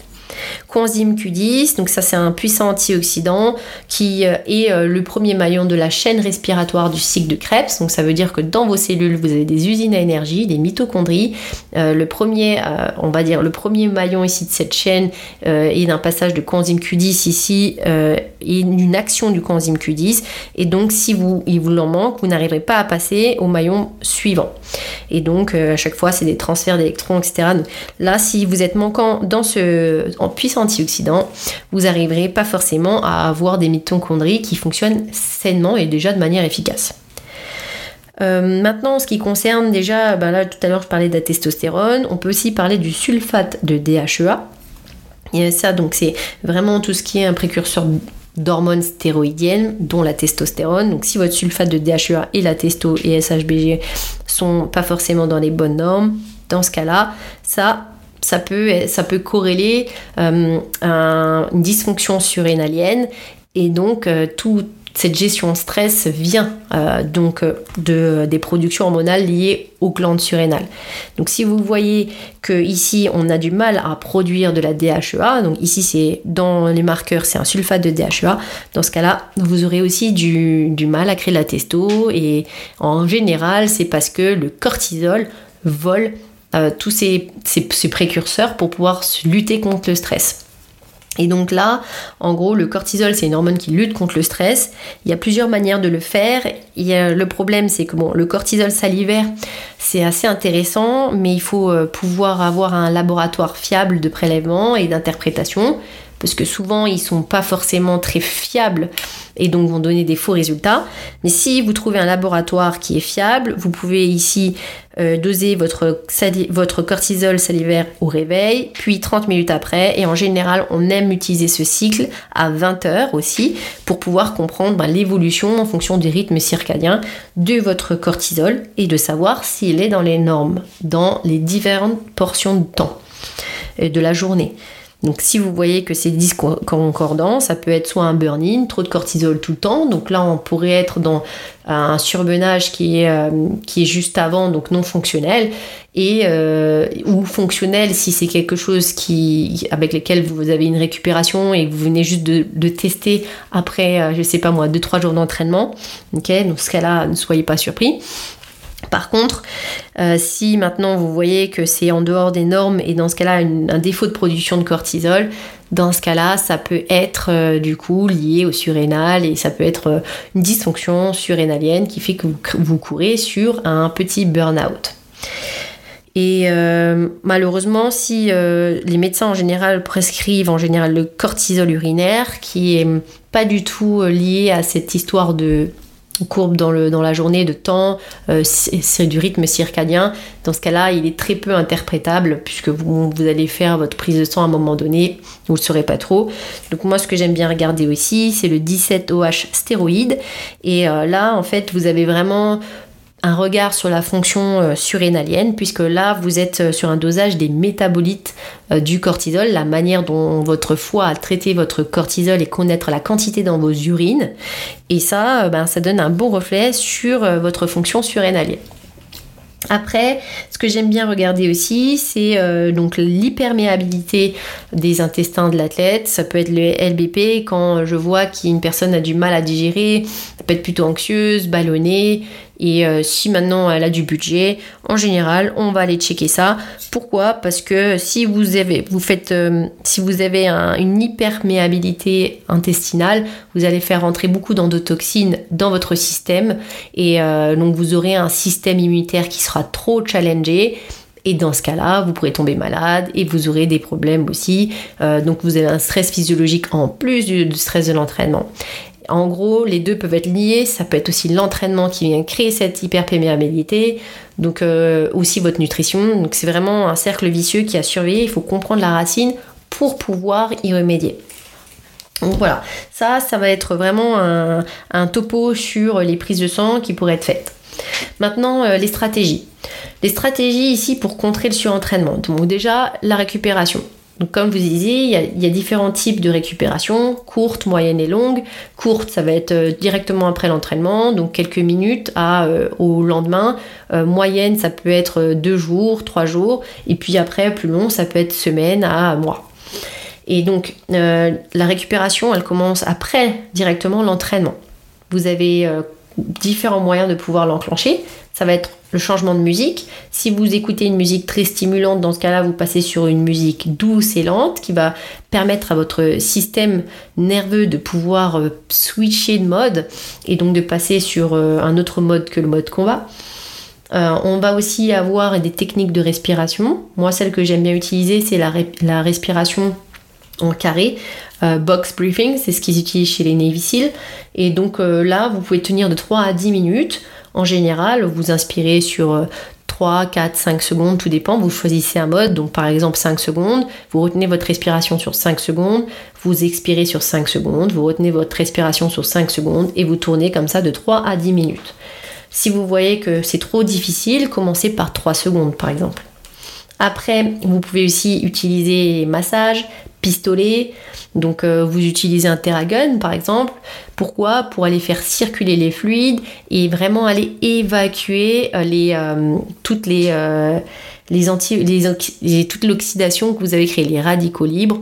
Coenzyme Q10, donc ça c'est un puissant antioxydant qui euh, est euh, le premier maillon de la chaîne respiratoire du cycle de Krebs. Donc ça veut dire que dans vos cellules vous avez des usines à énergie, des mitochondries. Euh, le premier, on va dire le premier maillon ici de cette chaîne est d'un passage de coenzyme Q10 ici et une action du coenzyme Q10. Et donc si vous il vous en manque, vous n'arriverez pas à passer au maillon suivant. Et donc à chaque fois c'est des transferts d'électrons, etc. là si vous êtes manquant dans ce en puissant antioxydant, vous arriverez pas forcément à avoir des mitochondries qui fonctionnent sainement et déjà de manière efficace. Euh, maintenant, en ce qui concerne déjà, ben là tout à l'heure je parlais de la testostérone, on peut aussi parler du sulfate de DHEA. Et ça, donc c'est vraiment tout ce qui est un précurseur d'hormones stéroïdiennes, dont la testostérone. Donc si votre sulfate de DHEA et la testo et SHBG sont pas forcément dans les bonnes normes, dans ce cas-là, ça ça peut, ça peut corréler euh, une dysfonction surrénalienne et donc euh, toute cette gestion stress vient euh, donc de, des productions hormonales liées aux glandes surrénales. Donc si vous voyez que ici on a du mal à produire de la DHEA, donc ici c'est dans les marqueurs c'est un sulfate de DHEA, dans ce cas-là vous aurez aussi du, du mal à créer la testo et en général c'est parce que le cortisol vole euh, tous ces, précurseurs pour pouvoir lutter contre le stress. Et donc là, en gros, le cortisol, c'est une hormone qui lutte contre le stress. Il y a plusieurs manières de le faire. le problème, c'est que le cortisol salivaire, c'est assez intéressant, mais il faut euh, pouvoir avoir un laboratoire fiable de prélèvement et d'interprétation, parce que souvent, ils sont pas forcément très fiables et donc vont donner des faux résultats. Mais si vous trouvez un laboratoire qui est fiable, vous pouvez ici euh, doser votre, cortisol salivaire au réveil, puis 30 minutes après. Et en général, on aime utiliser ce cycle à 20 heures aussi pour pouvoir comprendre ben, l'évolution en fonction du rythme circadien de votre cortisol et de savoir s'il est dans les normes, dans les différentes portions de temps et de la journée. Donc si vous voyez que c'est discordant, ça peut être soit un burn-in, trop de cortisol tout le temps. Donc là, on pourrait être dans un surbenage qui est, euh, qui est juste avant, donc non fonctionnel, et euh, ou fonctionnel si c'est quelque chose qui, avec lequel vous avez une récupération et que vous venez juste de, tester après, euh, je sais pas moi, 2-3 jours d'entraînement. Dans ce cas-là, ne soyez pas surpris. Par contre, euh, si maintenant vous voyez que c'est en dehors des normes et dans ce cas-là un défaut de production de cortisol, dans ce cas-là, ça peut être euh, du coup lié au surrénal et ça peut être euh, une dysfonction surrénalienne qui fait que vous, courez sur un petit burn-out. Et malheureusement, si les médecins en général prescrivent en général le cortisol urinaire, qui est pas du tout lié à cette histoire de courbe dans, la journée de temps, euh, c'est du rythme circadien. Dans ce cas-là, il est très peu interprétable puisque vous, vous, allez faire votre prise de sang à un moment donné, vous ne le saurez pas trop. Donc moi, ce que j'aime bien regarder aussi, c'est le 17OH stéroïde. Et euh, là, en fait, vous avez vraiment un regard sur la fonction euh, surrénalienne, puisque là, vous êtes euh, sur un dosage des métabolites euh, du cortisol, la manière dont votre foie a traité votre cortisol et connaître la quantité dans vos urines. Et ça, ben, ça donne un bon reflet sur votre fonction surrénalienne. Après, ce que j'aime bien regarder aussi, c'est donc l'hyperméabilité des intestins de l'athlète. Ça peut être le LBP quand je vois qu'une personne a du mal à digérer, elle peut être plutôt anxieuse, ballonnée, et euh, si maintenant elle a du budget, en général, on va aller checker ça. Pourquoi? Parce que si vous avez, vous faites, euh, si vous avez une hyperméabilité intestinale, vous allez faire rentrer beaucoup d'endotoxines dans votre système et euh, donc vous aurez un système immunitaire qui sera trop challengé. Et dans ce cas-là, vous pourrez tomber malade et vous aurez des problèmes aussi. donc vous avez un stress physiologique en plus du stress de l'entraînement. En gros, les deux peuvent être liés. Ça peut être aussi l'entraînement qui vient créer cette hyperperméabilité, donc euh, aussi votre nutrition. Donc c'est vraiment un cercle vicieux qui a surveillé. Il faut comprendre la racine pour pouvoir y remédier. Donc voilà, ça, ça va être vraiment un, topo sur les prises de sang qui pourraient être faites. Maintenant, euh, les stratégies. Les stratégies ici pour contrer le surentraînement. Donc déjà, la récupération. Donc comme vous disiez, il y, a, différents types de récupération, courte, moyenne et longue. Courte, ça va être euh, directement après l'entraînement, donc quelques minutes à, euh, au lendemain. Euh, moyenne, ça peut être deux jours, trois jours. Et puis après, plus long, ça peut être semaine à mois. Et donc la récupération, elle commence après directement l'entraînement. Vous avez différents moyens de pouvoir l'enclencher. Ça va être le changement de musique. Si vous écoutez une musique très stimulante, dans ce cas-là, vous passez sur une musique douce et lente qui va permettre à votre système nerveux de pouvoir euh, switcher de mode et donc de passer sur euh, un autre mode que le mode combat. Euh, on va aussi avoir des techniques de respiration. Moi, celle que j'aime bien utiliser, c'est la, la, respiration carré. box briefing, c'est ce qu'ils utilisent chez les Navy. Et donc là, vous pouvez tenir de 3 à 10 minutes en général, vous inspirez sur 3, 4, 5 secondes, tout dépend. Vous choisissez un mode, donc par exemple 5 secondes, vous retenez votre respiration sur 5 secondes, vous expirez sur 5 secondes, vous retenez votre respiration sur 5 secondes et vous tournez comme ça de 3 à 10 minutes. Si vous voyez que c'est trop difficile, commencez par 3 secondes par exemple. Après, vous pouvez aussi utiliser les massages, pistolets. Donc euh, vous utilisez un Terragun par exemple. Pourquoi? Pour aller faire circuler les fluides et vraiment aller évacuer euh, les, euh, toutes les, anti, l'oxydation que vous avez créée, les radicaux libres.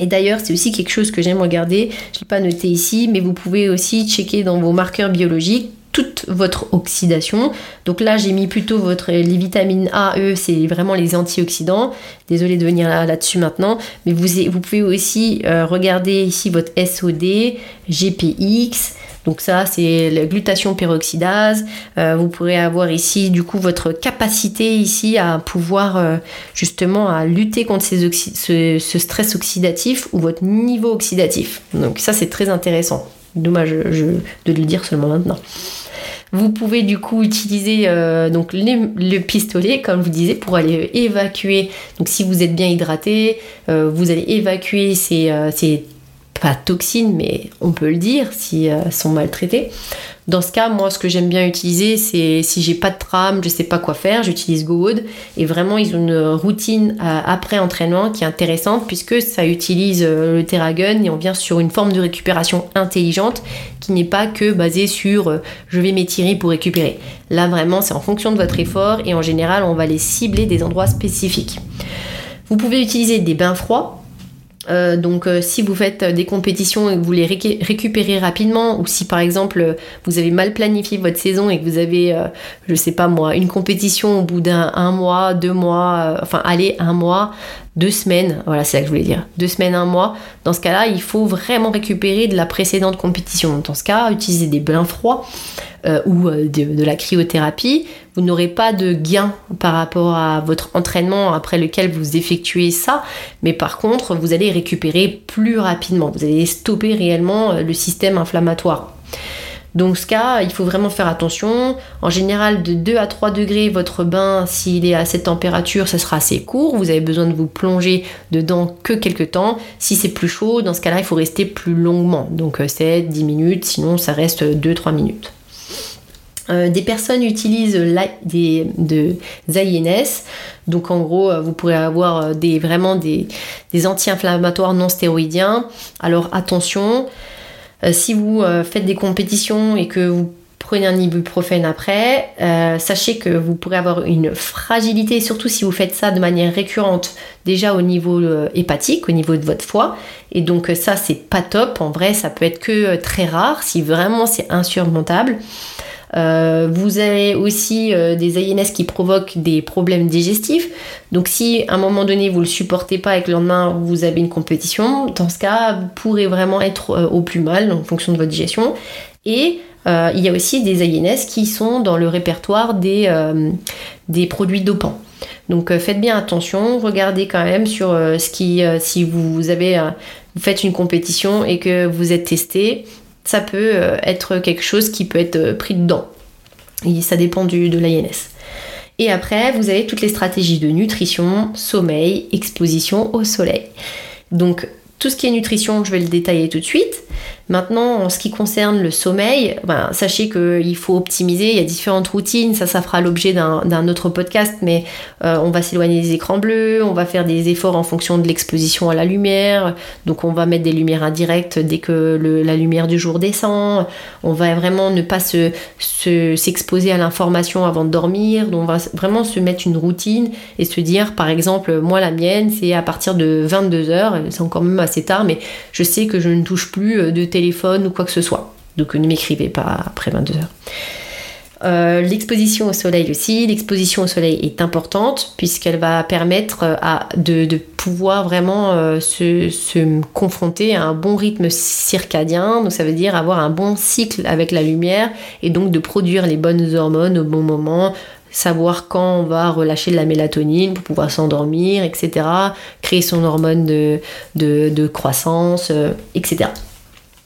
Et d'ailleurs, c'est aussi quelque chose que j'aime regarder. Je ne l'ai pas noté ici, mais vous pouvez aussi checker dans vos marqueurs biologiques toute votre oxydation. Donc là, j'ai mis plutôt votre, les vitamines A, E, c'est vraiment les antioxydants. Désolée de venir là-dessus maintenant, mais vous, pouvez aussi euh, regarder ici votre SOD, GPX. Donc ça, c'est la glutation peroxydase. Euh, vous pourrez avoir ici, du coup, votre capacité ici à pouvoir euh, justement à lutter contre ces ce, ce, stress oxydatif ou votre niveau oxydatif. Donc ça, c'est très intéressant. Dommage de le dire seulement maintenant. Vous pouvez du coup utiliser euh, donc le pistolet, comme vous disiez, pour aller évacuer. Donc si vous êtes bien hydraté, euh, vous allez évacuer ces, euh, pas toxines, mais on peut le dire si elles sont maltraitées. Dans ce cas, moi, ce que j'aime bien utiliser, c'est si j'ai pas de trame, je sais pas quoi faire, j'utilise GoWood. Et vraiment, ils ont une routine euh, après entraînement qui est intéressante puisque ça utilise euh, le Terragun et on vient sur une forme de récupération intelligente qui n'est pas que basée sur euh, je vais m'étirer pour récupérer. Là, vraiment, c'est en fonction de votre effort et en général, on va les cibler des endroits spécifiques. Vous pouvez utiliser des bains froids euh, donc euh, si vous faites des compétitions et que vous les récupérez rapidement ou si par exemple vous avez mal planifié votre saison et que vous avez je sais pas moi une compétition au bout d'un mois deux mois enfin allez un mois deux semaines, voilà, c'est ça que je voulais dire, deux semaines, un mois. Dans ce cas-là, il faut vraiment récupérer de la précédente compétition. Dans ce cas, utiliser des bains froids euh, ou euh, de, la cryothérapie. Vous n'aurez pas de gain par rapport à votre entraînement après lequel vous effectuez ça, mais par contre, vous allez récupérer plus rapidement. Vous allez stopper réellement euh, le système inflammatoire. Donc ce cas, il faut vraiment faire attention. En général, de 2 à 3 degrés, votre bain, s'il est à cette température, ça sera assez court. Vous avez besoin de vous plonger dedans que quelques temps. Si c'est plus chaud, dans ce cas-là, il faut rester plus longuement. Donc 7, euh, 10 minutes, sinon ça reste 2-3 minutes. Euh, des personnes utilisent des, de INS, donc en gros euh, vous pourrez avoir vraiment des anti-inflammatoires non stéroïdiens. Alors attention, si vous euh, faites des compétitions et que vous prenez un ibuprofène après, euh, sachez que vous pourrez avoir une fragilité, surtout si vous faites ça de manière récurrente, déjà au niveau hépatique, au niveau de votre foie. Et donc ça, c'est pas top. En vrai, ça peut être que très rare, si vraiment c'est insurmontable. Euh, vous avez aussi euh, des INS qui provoquent des problèmes digestifs. Donc si à un moment donné vous ne le supportez pas et que le lendemain vous avez une compétition, dans ce cas vous pourrez vraiment être euh, au plus mal en fonction de votre digestion. Et il y a aussi des INS qui sont dans le répertoire des, des produits dopants. Donc faites bien attention, regardez quand même sur ce qui, si vous avez, vous faites une compétition et que vous êtes testé, ça peut euh, être quelque chose qui peut être euh, pris dedans. Et ça dépend du, de l'INS. Et après, vous avez toutes les stratégies de nutrition, sommeil, exposition au soleil. Donc, tout ce qui est nutrition, je vais le détailler tout de suite. Maintenant, en ce qui concerne le sommeil, ben, sachez qu'il faut optimiser, il y a différentes routines, ça, ça fera l'objet d'un autre podcast, mais euh, on va s'éloigner des écrans bleus, on va faire des efforts en fonction de l'exposition à la lumière, donc on va mettre des lumières indirectes dès que la lumière du jour descend, on va vraiment ne pas s'exposer à l'information avant de dormir, donc on va vraiment se mettre une routine et se dire, par exemple, moi la mienne, c'est à partir de 22h, c'est encore même assez tard, mais je sais que je ne touche plus euh, de téléphone ou quoi que ce soit. Donc ne m'écrivez pas après 22 heures. Euh, l'exposition au soleil aussi. L'exposition au soleil est importante puisqu'elle va permettre euh, de, pouvoir vraiment euh, se, confronter à un bon rythme circadien. Donc ça veut dire avoir un bon cycle avec la lumière et donc de produire les bonnes hormones au bon moment. Savoir quand on va relâcher de la mélatonine pour pouvoir s'endormir, etc. Créer son hormone de, de, croissance, etc.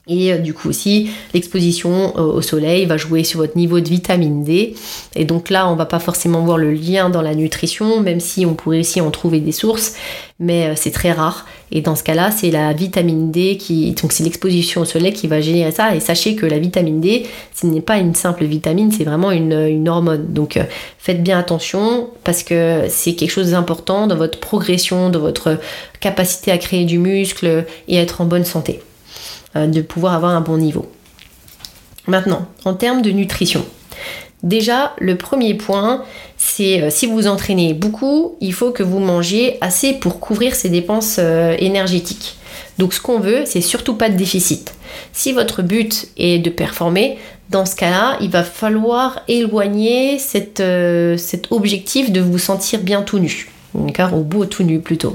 Et euh, du coup aussi, l'exposition euh, au soleil va jouer sur votre niveau de vitamine D. Et donc là, on va pas forcément voir le lien dans la nutrition, même si on pourrait aussi en trouver des sources, mais euh, c'est très rare. Et dans ce cas-là, c'est la vitamine D qui, donc c'est l'exposition au soleil qui va générer ça. Et sachez que la vitamine D, ce n'est pas une simple vitamine, c'est vraiment une, une, hormone. Donc faites bien attention parce que c'est quelque chose d'important dans votre progression, dans votre capacité à créer du muscle et être en bonne santé. Euh, de pouvoir avoir un bon niveau. Maintenant, en termes de nutrition, Déjà, le premier point, c'est euh, si vous entraînez beaucoup, il faut que vous mangiez assez pour couvrir ces dépenses euh, énergétiques. Donc ce qu'on veut, c'est surtout pas de déficit. Si votre but est de performer, dans ce cas-là, il va falloir éloigner cet objectif de vous sentir bien tout nu au bout tout nu plutôt.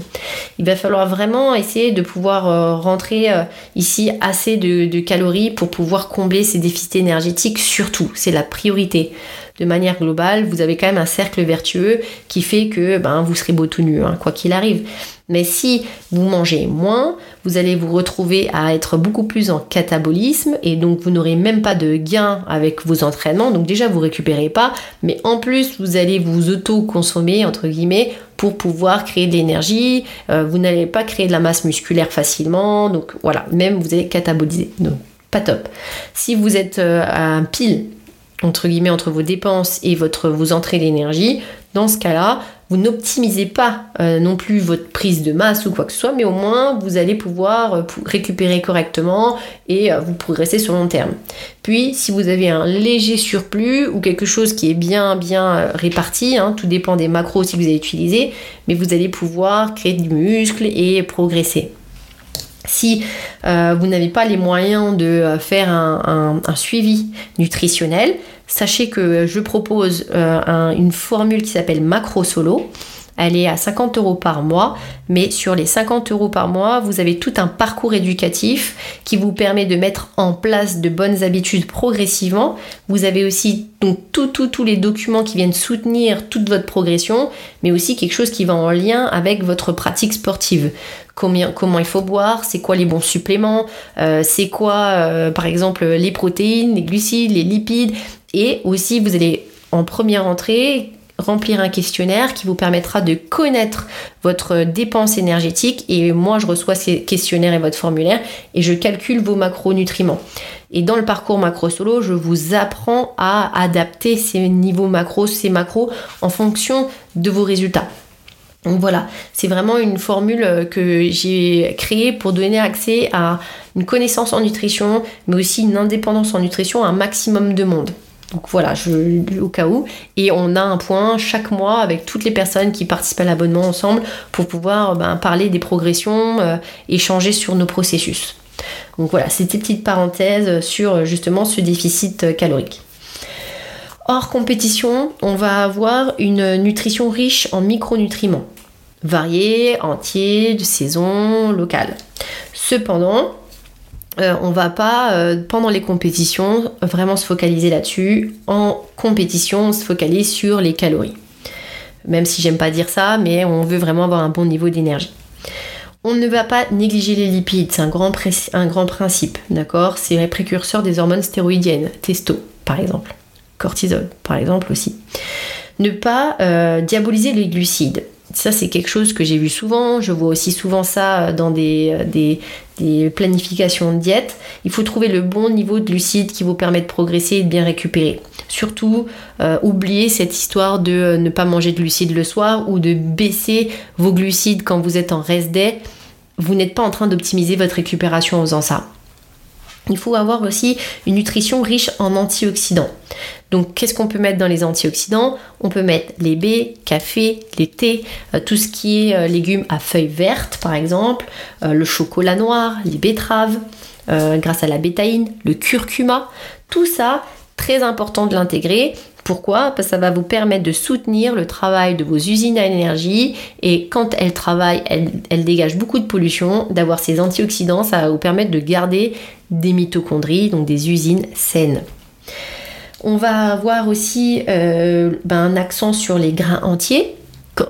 Il va falloir vraiment essayer de pouvoir euh, rentrer euh, ici assez de, calories pour pouvoir combler ces déficits énergétiques, surtout, c'est la priorité. De manière globale, vous avez quand même un cercle vertueux qui fait que ben, vous serez beau tout nu, hein, quoi qu'il arrive. Mais si vous mangez moins, vous allez vous retrouver à être beaucoup plus en catabolisme et donc vous n'aurez même pas de gain avec vos entraînements. Donc déjà vous récupérez pas, mais en plus vous allez vous auto-consommer entre guillemets pour pouvoir créer de l'énergie. vous n'allez pas créer de la masse musculaire facilement, donc voilà, même vous allez cataboliser. Donc pas top. Si vous êtes à un pile entre guillemets entre vos dépenses et votre, vos entrées d'énergie, dans ce cas-là, vous n'optimisez pas euh, non plus votre prise de masse ou quoi que ce soit, mais au moins vous allez pouvoir euh, récupérer correctement et euh, vous progresser sur long terme. Puis, si vous avez un léger surplus ou quelque chose qui est bien bien réparti, hein, tout dépend des macros que vous allez utiliser, mais vous allez pouvoir créer du muscle et progresser. Si vous n'avez pas les moyens de faire un suivi nutritionnel, Sachez que je propose euh, une formule qui s'appelle Macro Solo. Elle est à 50 euros par mois, mais sur les 50 euros par mois, vous avez tout un parcours éducatif qui vous permet de mettre en place de bonnes habitudes progressivement. Vous avez aussi donc tous les documents qui viennent soutenir toute votre progression, mais aussi quelque chose qui va en lien avec votre pratique sportive. Comment il faut boire, c'est quoi les bons suppléments, euh, c'est quoi euh, par exemple les protéines, les glucides, les lipides, et aussi, vous allez en première entrée remplir un questionnaire qui vous permettra de connaître votre dépense énergétique et moi je reçois ces questionnaires et votre formulaire et je calcule vos macronutriments. Et dans le parcours macro solo, je vous apprends à adapter ces niveaux macros, ces macros en fonction de vos résultats. Donc voilà, c'est vraiment une formule que j'ai créée pour donner accès à une connaissance en nutrition, mais aussi une indépendance en nutrition à un maximum de monde. Donc voilà, je, au cas où. Et on a un point chaque mois avec toutes les personnes qui participent à l'abonnement ensemble pour pouvoir ben, parler des progressions, euh, échanger sur nos processus. Donc voilà, c'était petite parenthèse sur justement ce déficit calorique. Hors compétition, on va avoir une nutrition riche en micronutriments, variés, entiers, de saison, locale. Cependant, euh, on va pas, euh, pendant les compétitions, vraiment se focaliser là-dessus. En compétition, on se focalise sur les calories. Même si j'aime pas dire ça, mais on veut vraiment avoir un bon niveau d'énergie. On ne va pas négliger les lipides, c'est un grand, principe, d'accord? C'est les précurseurs des hormones stéroïdiennes, testo par exemple, cortisol par exemple aussi. Ne pas euh, diaboliser les glucides. Ça, c'est quelque chose que j'ai vu souvent. Je vois aussi souvent ça dans des, des, planifications de diète. Il faut trouver le bon niveau de glucides qui vous permet de progresser et de bien récupérer. Surtout, euh, oubliez cette histoire de ne pas manger de glucides le soir ou de baisser vos glucides quand vous êtes en rest day. Vous n'êtes pas en train d'optimiser votre récupération en faisant ça. Il faut avoir aussi une nutrition riche en antioxydants. Donc qu'est-ce qu'on peut mettre dans les antioxydants? On peut mettre les baies, café, les thés, euh, tout ce qui est euh, légumes à feuilles vertes par exemple, euh, le chocolat noir, les betteraves, grâce à la bétaïne, le curcuma. Tout ça, très important de l'intégrer pourquoi? Parce que ça va vous permettre de soutenir le travail de vos usines à énergie et quand elles travaillent, elles, dégagent beaucoup de pollution. D'avoir ces antioxydants, ça va vous permettre de garder des mitochondries, donc des usines saines. On va avoir aussi euh, ben, un accent sur les grains entiers,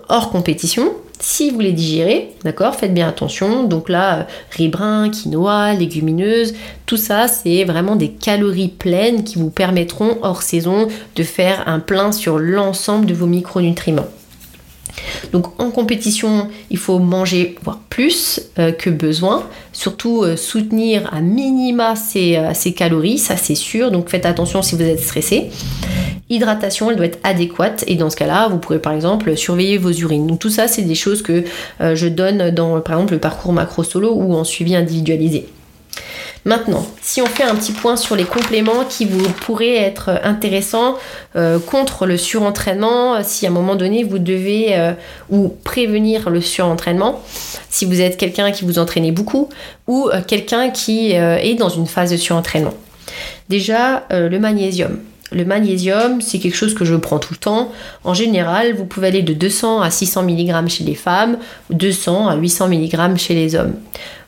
hors compétition. Si vous les digérez, d'accord, faites bien attention. Donc là, euh, riz brun, quinoa, légumineuses, tout ça, c'est vraiment des calories pleines qui vous permettront hors saison de faire un plein sur l'ensemble de vos micronutriments. Donc en compétition, il faut manger voire plus euh, que besoin, surtout euh, soutenir à minima ces, ces calories, ça c'est sûr, donc faites attention si vous êtes stressé. Hydratation, elle doit être adéquate et dans ce cas-là, vous pourrez par exemple surveiller vos urines. Donc tout ça, c'est des choses que euh, je donne dans par exemple le parcours macro solo ou en suivi individualisé. Maintenant, si on fait un petit point sur les compléments qui vous pourraient être intéressants euh, contre le surentraînement, si à un moment donné vous devez euh, ou prévenir le surentraînement, si vous êtes quelqu'un qui vous entraînez beaucoup ou quelqu'un qui est dans une phase de surentraînement. Déjà, le magnésium. Le magnésium, c'est quelque chose que je prends tout le temps. En général, vous pouvez aller de 200 à 600 mg chez les femmes, 200 à 800 mg chez les hommes.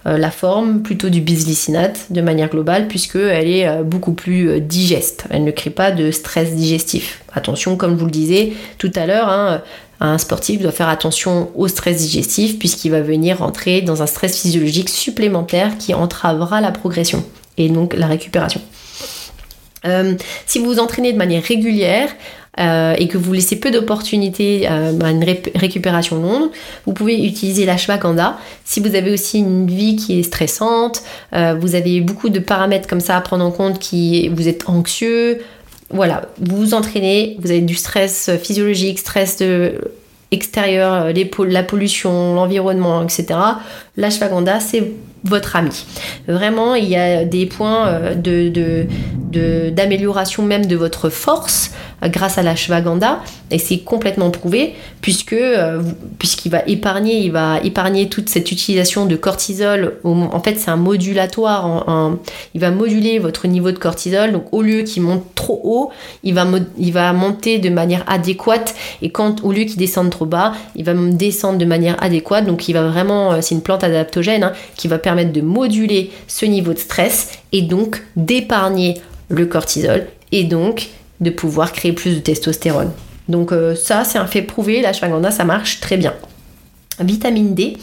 Euh, la forme plutôt du bisglycinate de manière globale puisqu'elle est euh, beaucoup plus euh, digeste. Elle ne crée pas de stress digestif. Attention, comme je vous le disais tout à l'heure, hein, un sportif doit faire attention au stress digestif puisqu'il va venir entrer dans un stress physiologique supplémentaire qui entravera la progression et donc la récupération. Si vous vous entraînez de manière régulière, et que vous laissez peu d'opportunités à une récupération longue, vous pouvez utiliser l'ashwagandha. Si vous avez aussi une vie qui est stressante, vous avez beaucoup de paramètres comme ça à prendre en compte, qui vous êtes anxieux, voilà, vous vous entraînez, vous avez du stress physiologique, stress de extérieur, la pollution, l'environnement, etc. L'ashwagandha, c'est votre ami. Vraiment, il y a des points euh, de, d'amélioration même de votre force euh, grâce à l'ashwagandha et c'est complètement prouvé puisque euh, puisqu'il va épargner il va épargner toute cette utilisation de cortisol en fait c'est un modulatoire il va moduler votre niveau de cortisol. Donc au lieu qu'il monte trop haut il va il va monter de manière adéquate. Et quand au lieu qu'il descende trop bas il va descendre de manière adéquate. Donc il va vraiment c'est une plante adaptogène hein, qui va permettre de moduler ce niveau de stress et donc d'épargner le cortisol et donc de pouvoir créer plus de testostérone. Donc euh, ça, c'est un fait prouvé, la l'ashwagandha, ça marche très bien. Vitamine D.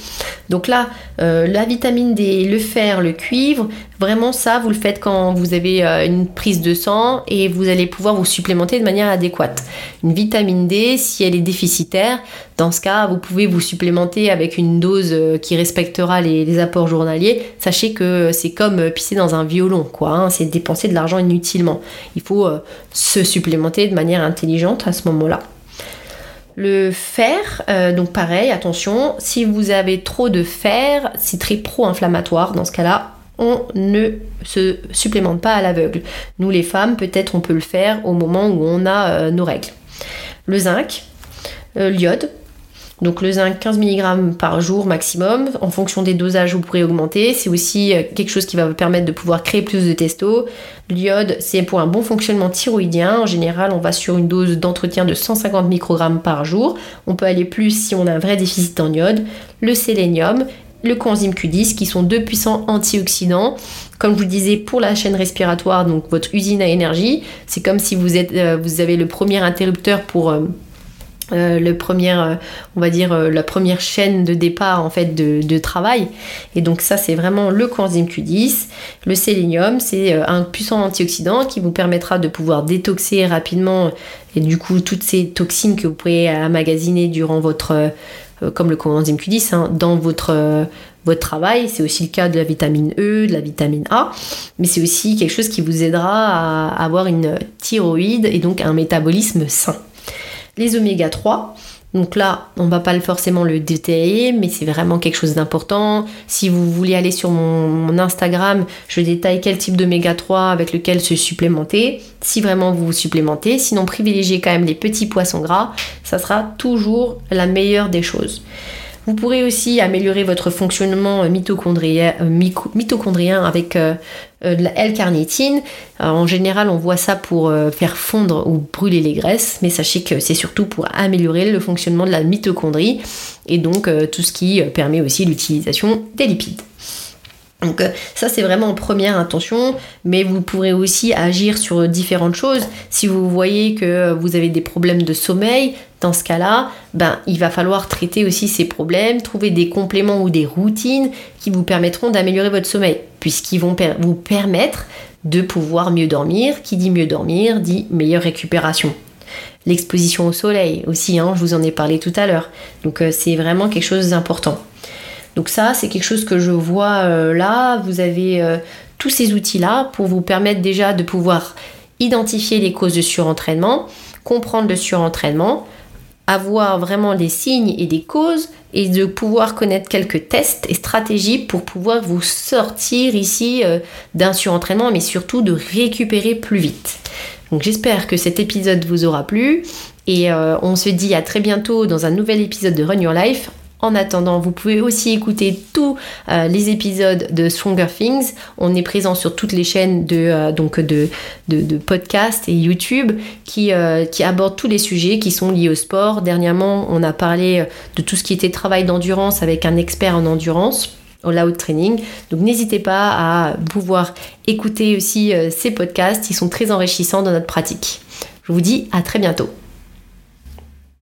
Donc là, euh, la vitamine D, le fer, le cuivre, vraiment ça, vous le faites quand vous avez euh, une prise de sang et vous allez pouvoir vous supplémenter de manière adéquate. Une vitamine D, si elle est déficitaire, dans ce cas, vous pouvez vous supplémenter avec une dose euh, qui respectera les, apports journaliers. Sachez que c'est comme pisser dans un violon, quoi. Hein. c'est dépenser de l'argent inutilement. Il faut se supplémenter de manière intelligente à ce moment-là. Le fer, euh, donc pareil, attention, si vous avez trop de fer, c'est très pro-inflammatoire. Dans ce cas-là, on ne se supplémente pas à l'aveugle. Nous les femmes, peut-être on peut le faire au moment où on a euh, nos règles. Le zinc, euh, l'iode, donc le zinc 15 mg par jour maximum. En fonction des dosages, vous pourrez augmenter. C'est aussi euh, quelque chose qui va vous permettre de pouvoir créer plus de testo. L'iode, c'est pour un bon fonctionnement thyroïdien. En général, on va sur une dose d'entretien de 150 microgrammes par jour. On peut aller plus si on a un vrai déficit en iode. Le sélénium, le coenzyme Q10 qui sont deux puissants antioxydants. Comme je vous le disais, pour la chaîne respiratoire, donc votre usine à énergie, c'est comme si vous, euh, avez le premier interrupteur pour... Euh, euh, le premier, euh, on va dire euh, la première chaîne de départ en fait de, travail. Et donc ça c'est vraiment le coenzyme Q10. Le sélénium c'est un puissant antioxydant qui vous permettra de pouvoir détoxer rapidement et du coup toutes ces toxines que vous pouvez emmagasiner durant votre comme le coenzyme Q10 hein, dans votre votre travail. C'est aussi le cas de la vitamine E, de la vitamine A, mais c'est aussi quelque chose qui vous aidera à avoir une thyroïde et donc un métabolisme sain. Les oméga 3, donc là, on va pas forcément le détailler, mais c'est vraiment quelque chose d'important. Si vous voulez aller sur mon, Instagram, je détaille quel type d'oméga 3 avec lequel se supplémenter. Si vraiment vous vous supplémentez, sinon privilégiez quand même les petits poissons gras, ça sera toujours la meilleure des choses. Vous pourrez aussi améliorer votre fonctionnement mitochondrien, euh, avec euh, euh, de la L-carnitine. en général, on voit ça pour faire fondre ou brûler les graisses, mais sachez que c'est surtout pour améliorer le fonctionnement de la mitochondrie et donc tout ce qui permet aussi l'utilisation des lipides. Donc euh, ça c'est vraiment en première intention, mais vous pourrez aussi agir sur différentes choses. Si vous voyez que vous avez des problèmes de sommeil, dans ce cas-là, ben, il va falloir traiter aussi ces problèmes, trouver des compléments ou des routines qui vous permettront d'améliorer votre sommeil, puisqu'ils vont vous permettre de pouvoir mieux dormir. Qui dit mieux dormir dit meilleure récupération. L'exposition au soleil aussi, hein, je vous en ai parlé tout à l'heure. Donc euh, c'est vraiment quelque chose d'important. Donc ça, c'est quelque chose que je vois euh, là. Vous avez euh, tous ces outils-là pour vous permettre déjà de pouvoir identifier les causes de surentraînement, comprendre le surentraînement, avoir vraiment des signes et des causes et de pouvoir connaître quelques tests et stratégies pour pouvoir vous sortir ici euh, d'un surentraînement mais surtout de récupérer plus vite. Donc j'espère que cet épisode vous aura plu et on se dit à très bientôt dans un nouvel épisode de Run Your Life. En attendant, vous pouvez aussi écouter tous euh, les épisodes de Stronger Things. On est présent sur toutes les chaînes de, euh, podcasts et YouTube qui, euh, qui abordent tous les sujets qui sont liés au sport. Dernièrement, on a parlé de tout ce qui était travail d'endurance avec un expert en endurance au Loud Training. Donc n'hésitez pas à pouvoir écouter aussi ces podcasts, ils sont très enrichissants dans notre pratique. Je vous dis à très bientôt.